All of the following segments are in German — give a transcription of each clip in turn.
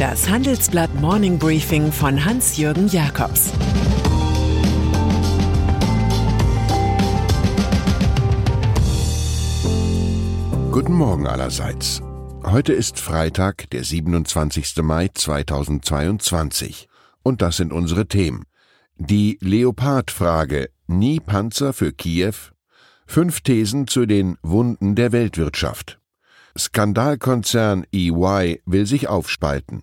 Das Handelsblatt Morning Briefing von Hans-Jürgen Jakobs Guten Morgen allerseits. Heute ist Freitag, der 27. Mai 2022. Und das sind unsere Themen. Die Leopard-Frage, nie Panzer für Kiew? Fünf Thesen zu den Wunden der Weltwirtschaft. Skandalkonzern EY will sich aufspalten.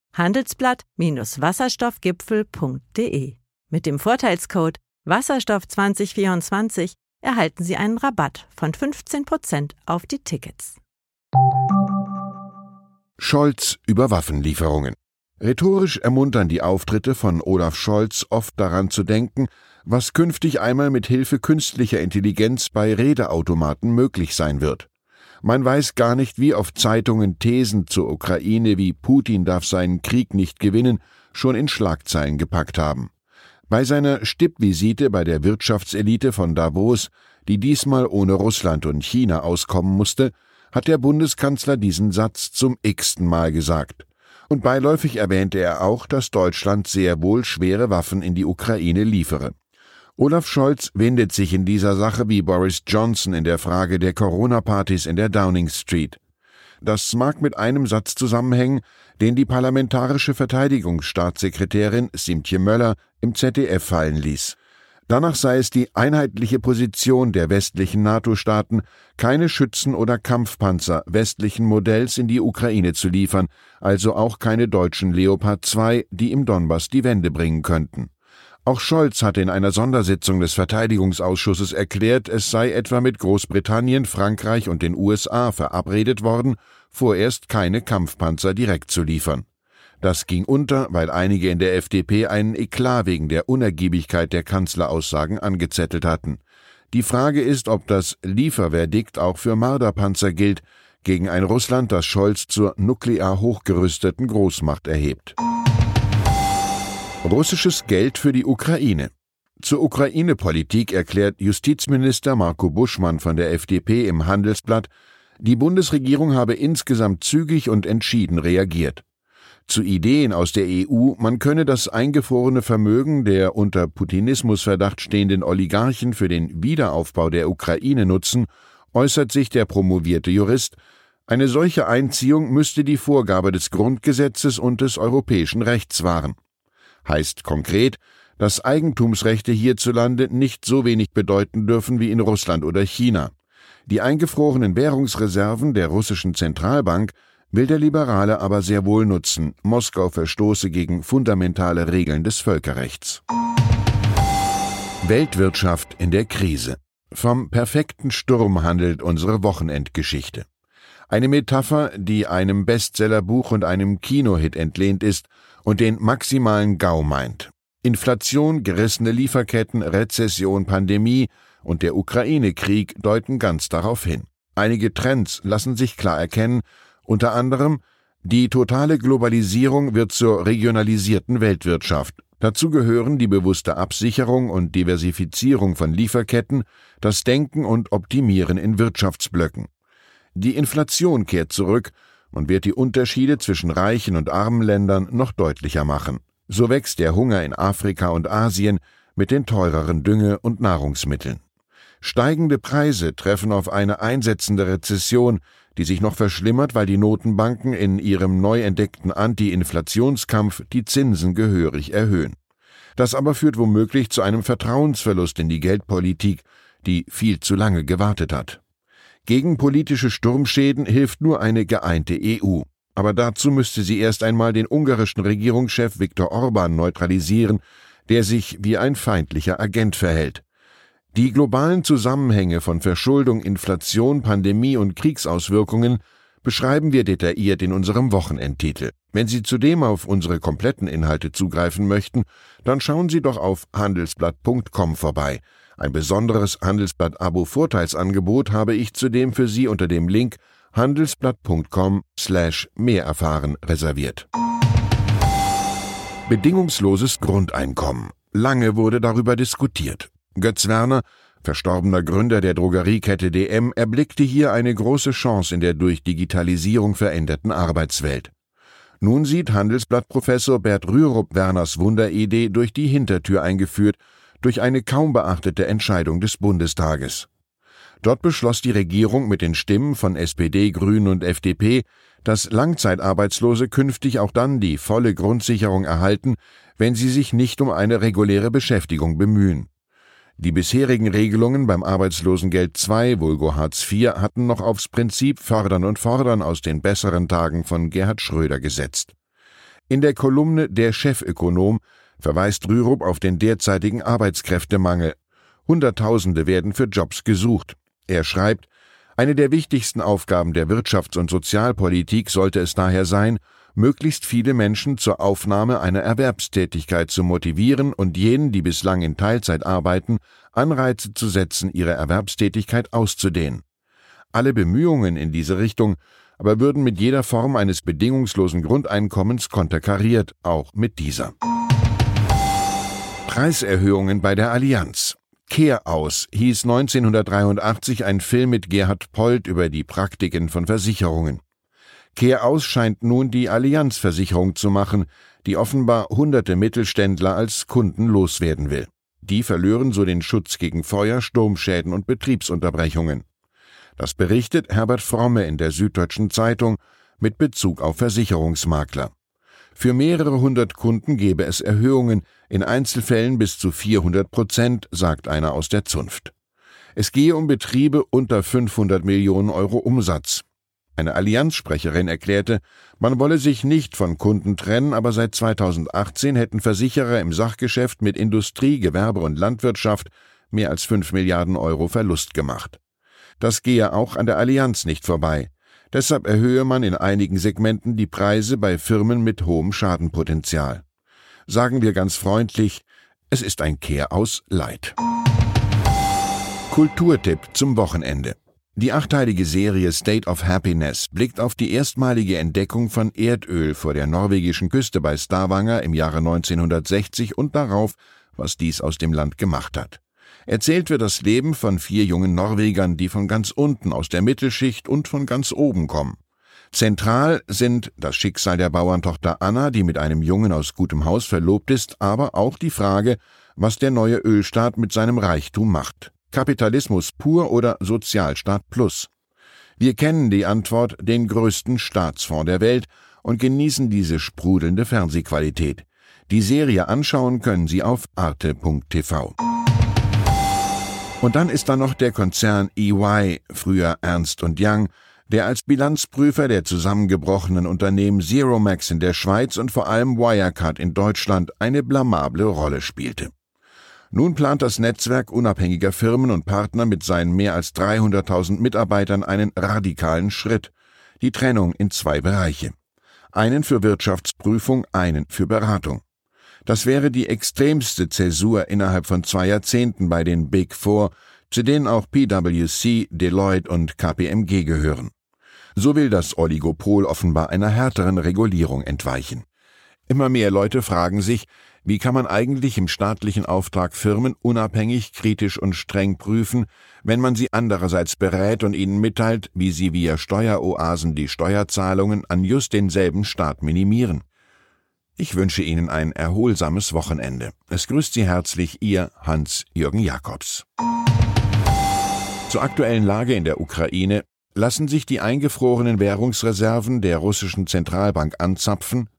handelsblatt-wasserstoffgipfel.de. Mit dem Vorteilscode Wasserstoff 2024 erhalten Sie einen Rabatt von 15% auf die Tickets. Scholz über Waffenlieferungen. Rhetorisch ermuntern die Auftritte von Olaf Scholz oft daran zu denken, was künftig einmal mit Hilfe künstlicher Intelligenz bei Redeautomaten möglich sein wird. Man weiß gar nicht, wie oft Zeitungen Thesen zur Ukraine wie Putin darf seinen Krieg nicht gewinnen schon in Schlagzeilen gepackt haben. Bei seiner Stippvisite bei der Wirtschaftselite von Davos, die diesmal ohne Russland und China auskommen musste, hat der Bundeskanzler diesen Satz zum x-ten Mal gesagt. Und beiläufig erwähnte er auch, dass Deutschland sehr wohl schwere Waffen in die Ukraine liefere. Olaf Scholz windet sich in dieser Sache wie Boris Johnson in der Frage der Corona-Partys in der Downing Street. Das mag mit einem Satz zusammenhängen, den die parlamentarische Verteidigungsstaatssekretärin Simtje Möller im ZDF fallen ließ. Danach sei es die einheitliche Position der westlichen NATO-Staaten, keine Schützen oder Kampfpanzer westlichen Modells in die Ukraine zu liefern, also auch keine deutschen Leopard 2, die im Donbass die Wende bringen könnten. Auch Scholz hatte in einer Sondersitzung des Verteidigungsausschusses erklärt, es sei etwa mit Großbritannien, Frankreich und den USA verabredet worden, vorerst keine Kampfpanzer direkt zu liefern. Das ging unter, weil einige in der FDP einen Eklat wegen der Unergiebigkeit der Kanzleraussagen angezettelt hatten. Die Frage ist, ob das Lieferverdikt auch für Marderpanzer gilt, gegen ein Russland, das Scholz zur nuklear hochgerüsteten Großmacht erhebt. Russisches Geld für die Ukraine. Zur Ukraine-Politik erklärt Justizminister Marco Buschmann von der FDP im Handelsblatt, die Bundesregierung habe insgesamt zügig und entschieden reagiert. Zu Ideen aus der EU, man könne das eingefrorene Vermögen der unter Putinismusverdacht stehenden Oligarchen für den Wiederaufbau der Ukraine nutzen, äußert sich der promovierte Jurist, eine solche Einziehung müsste die Vorgabe des Grundgesetzes und des europäischen Rechts wahren heißt konkret, dass Eigentumsrechte hierzulande nicht so wenig bedeuten dürfen wie in Russland oder China. Die eingefrorenen Währungsreserven der russischen Zentralbank will der Liberale aber sehr wohl nutzen. Moskau verstoße gegen fundamentale Regeln des Völkerrechts. Weltwirtschaft in der Krise. Vom perfekten Sturm handelt unsere Wochenendgeschichte. Eine Metapher, die einem Bestsellerbuch und einem Kinohit entlehnt ist und den maximalen Gau meint. Inflation, gerissene Lieferketten, Rezession, Pandemie und der Ukraine-Krieg deuten ganz darauf hin. Einige Trends lassen sich klar erkennen, unter anderem die totale Globalisierung wird zur regionalisierten Weltwirtschaft. Dazu gehören die bewusste Absicherung und Diversifizierung von Lieferketten, das Denken und Optimieren in Wirtschaftsblöcken. Die Inflation kehrt zurück und wird die Unterschiede zwischen reichen und armen Ländern noch deutlicher machen. So wächst der Hunger in Afrika und Asien mit den teureren Dünge- und Nahrungsmitteln. Steigende Preise treffen auf eine einsetzende Rezession, die sich noch verschlimmert, weil die Notenbanken in ihrem neu entdeckten Anti-Inflationskampf die Zinsen gehörig erhöhen. Das aber führt womöglich zu einem Vertrauensverlust in die Geldpolitik, die viel zu lange gewartet hat. Gegen politische Sturmschäden hilft nur eine geeinte EU. Aber dazu müsste sie erst einmal den ungarischen Regierungschef Viktor Orban neutralisieren, der sich wie ein feindlicher Agent verhält. Die globalen Zusammenhänge von Verschuldung, Inflation, Pandemie und Kriegsauswirkungen beschreiben wir detailliert in unserem Wochenendtitel. Wenn Sie zudem auf unsere kompletten Inhalte zugreifen möchten, dann schauen Sie doch auf handelsblatt.com vorbei. Ein besonderes Handelsblatt-Abo-Vorteilsangebot habe ich zudem für Sie unter dem Link handelsblatt.com slash mehr erfahren reserviert. Bedingungsloses Grundeinkommen. Lange wurde darüber diskutiert. Götz Werner, verstorbener Gründer der Drogeriekette DM, erblickte hier eine große Chance in der durch Digitalisierung veränderten Arbeitswelt. Nun sieht Handelsblattprofessor Bert Rürup Werners Wunderidee durch die Hintertür eingeführt, durch eine kaum beachtete Entscheidung des Bundestages. Dort beschloss die Regierung mit den Stimmen von SPD, Grünen und FDP, dass Langzeitarbeitslose künftig auch dann die volle Grundsicherung erhalten, wenn sie sich nicht um eine reguläre Beschäftigung bemühen. Die bisherigen Regelungen beim Arbeitslosengeld II, Vulgo Hartz IV, hatten noch aufs Prinzip Fördern und Fordern aus den besseren Tagen von Gerhard Schröder gesetzt. In der Kolumne Der Chefökonom verweist Rürup auf den derzeitigen Arbeitskräftemangel. Hunderttausende werden für Jobs gesucht. Er schreibt, eine der wichtigsten Aufgaben der Wirtschafts- und Sozialpolitik sollte es daher sein, möglichst viele Menschen zur Aufnahme einer Erwerbstätigkeit zu motivieren und jenen, die bislang in Teilzeit arbeiten, Anreize zu setzen, ihre Erwerbstätigkeit auszudehnen. Alle Bemühungen in diese Richtung aber würden mit jeder Form eines bedingungslosen Grundeinkommens konterkariert, auch mit dieser. Preiserhöhungen bei der Allianz. Kehr aus hieß 1983 ein Film mit Gerhard Polt über die Praktiken von Versicherungen. Kehraus scheint nun die Allianzversicherung zu machen, die offenbar hunderte Mittelständler als Kunden loswerden will. Die verlören so den Schutz gegen Feuer, Sturmschäden und Betriebsunterbrechungen. Das berichtet Herbert Fromme in der Süddeutschen Zeitung mit Bezug auf Versicherungsmakler. Für mehrere hundert Kunden gebe es Erhöhungen, in Einzelfällen bis zu 400 Prozent, sagt einer aus der Zunft. Es gehe um Betriebe unter 500 Millionen Euro Umsatz. Eine Allianzsprecherin erklärte, man wolle sich nicht von Kunden trennen, aber seit 2018 hätten Versicherer im Sachgeschäft mit Industrie, Gewerbe und Landwirtschaft mehr als 5 Milliarden Euro Verlust gemacht. Das gehe auch an der Allianz nicht vorbei. Deshalb erhöhe man in einigen Segmenten die Preise bei Firmen mit hohem Schadenpotenzial. Sagen wir ganz freundlich, es ist ein Kehr aus Leid. Kulturtipp zum Wochenende. Die achteilige Serie State of Happiness blickt auf die erstmalige Entdeckung von Erdöl vor der norwegischen Küste bei Stavanger im Jahre 1960 und darauf, was dies aus dem Land gemacht hat. Erzählt wird das Leben von vier jungen Norwegern, die von ganz unten aus der Mittelschicht und von ganz oben kommen. Zentral sind das Schicksal der Bauerntochter Anna, die mit einem Jungen aus gutem Haus verlobt ist, aber auch die Frage, was der neue Ölstaat mit seinem Reichtum macht. Kapitalismus pur oder Sozialstaat plus? Wir kennen die Antwort den größten Staatsfonds der Welt und genießen diese sprudelnde Fernsehqualität. Die Serie anschauen können Sie auf arte.tv. Und dann ist da noch der Konzern EY, früher Ernst Young, der als Bilanzprüfer der zusammengebrochenen Unternehmen Zeromax in der Schweiz und vor allem Wirecard in Deutschland eine blamable Rolle spielte. Nun plant das Netzwerk unabhängiger Firmen und Partner mit seinen mehr als 300.000 Mitarbeitern einen radikalen Schritt, die Trennung in zwei Bereiche. Einen für Wirtschaftsprüfung, einen für Beratung. Das wäre die extremste Zäsur innerhalb von zwei Jahrzehnten bei den Big Four, zu denen auch PwC, Deloitte und KPMG gehören. So will das Oligopol offenbar einer härteren Regulierung entweichen. Immer mehr Leute fragen sich, wie kann man eigentlich im staatlichen Auftrag Firmen unabhängig, kritisch und streng prüfen, wenn man sie andererseits berät und ihnen mitteilt, wie sie via Steueroasen die Steuerzahlungen an just denselben Staat minimieren? Ich wünsche Ihnen ein erholsames Wochenende. Es grüßt Sie herzlich Ihr Hans-Jürgen Jakobs. Zur aktuellen Lage in der Ukraine lassen sich die eingefrorenen Währungsreserven der russischen Zentralbank anzapfen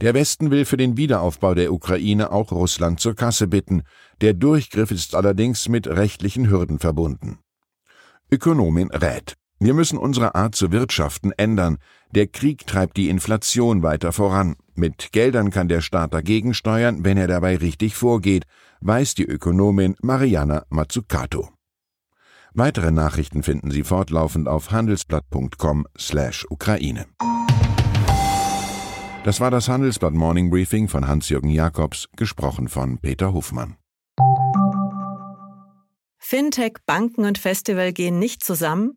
der Westen will für den Wiederaufbau der Ukraine auch Russland zur Kasse bitten. Der Durchgriff ist allerdings mit rechtlichen Hürden verbunden. Ökonomin rät. Wir müssen unsere Art zu wirtschaften ändern. Der Krieg treibt die Inflation weiter voran. Mit Geldern kann der Staat dagegen steuern, wenn er dabei richtig vorgeht, weiß die Ökonomin Mariana Mazzucato. Weitere Nachrichten finden Sie fortlaufend auf handelsblatt.com/Ukraine. Das war das Handelsblatt Morning Briefing von Hans-Jürgen Jakobs, gesprochen von Peter Hofmann. Fintech, Banken und Festival gehen nicht zusammen?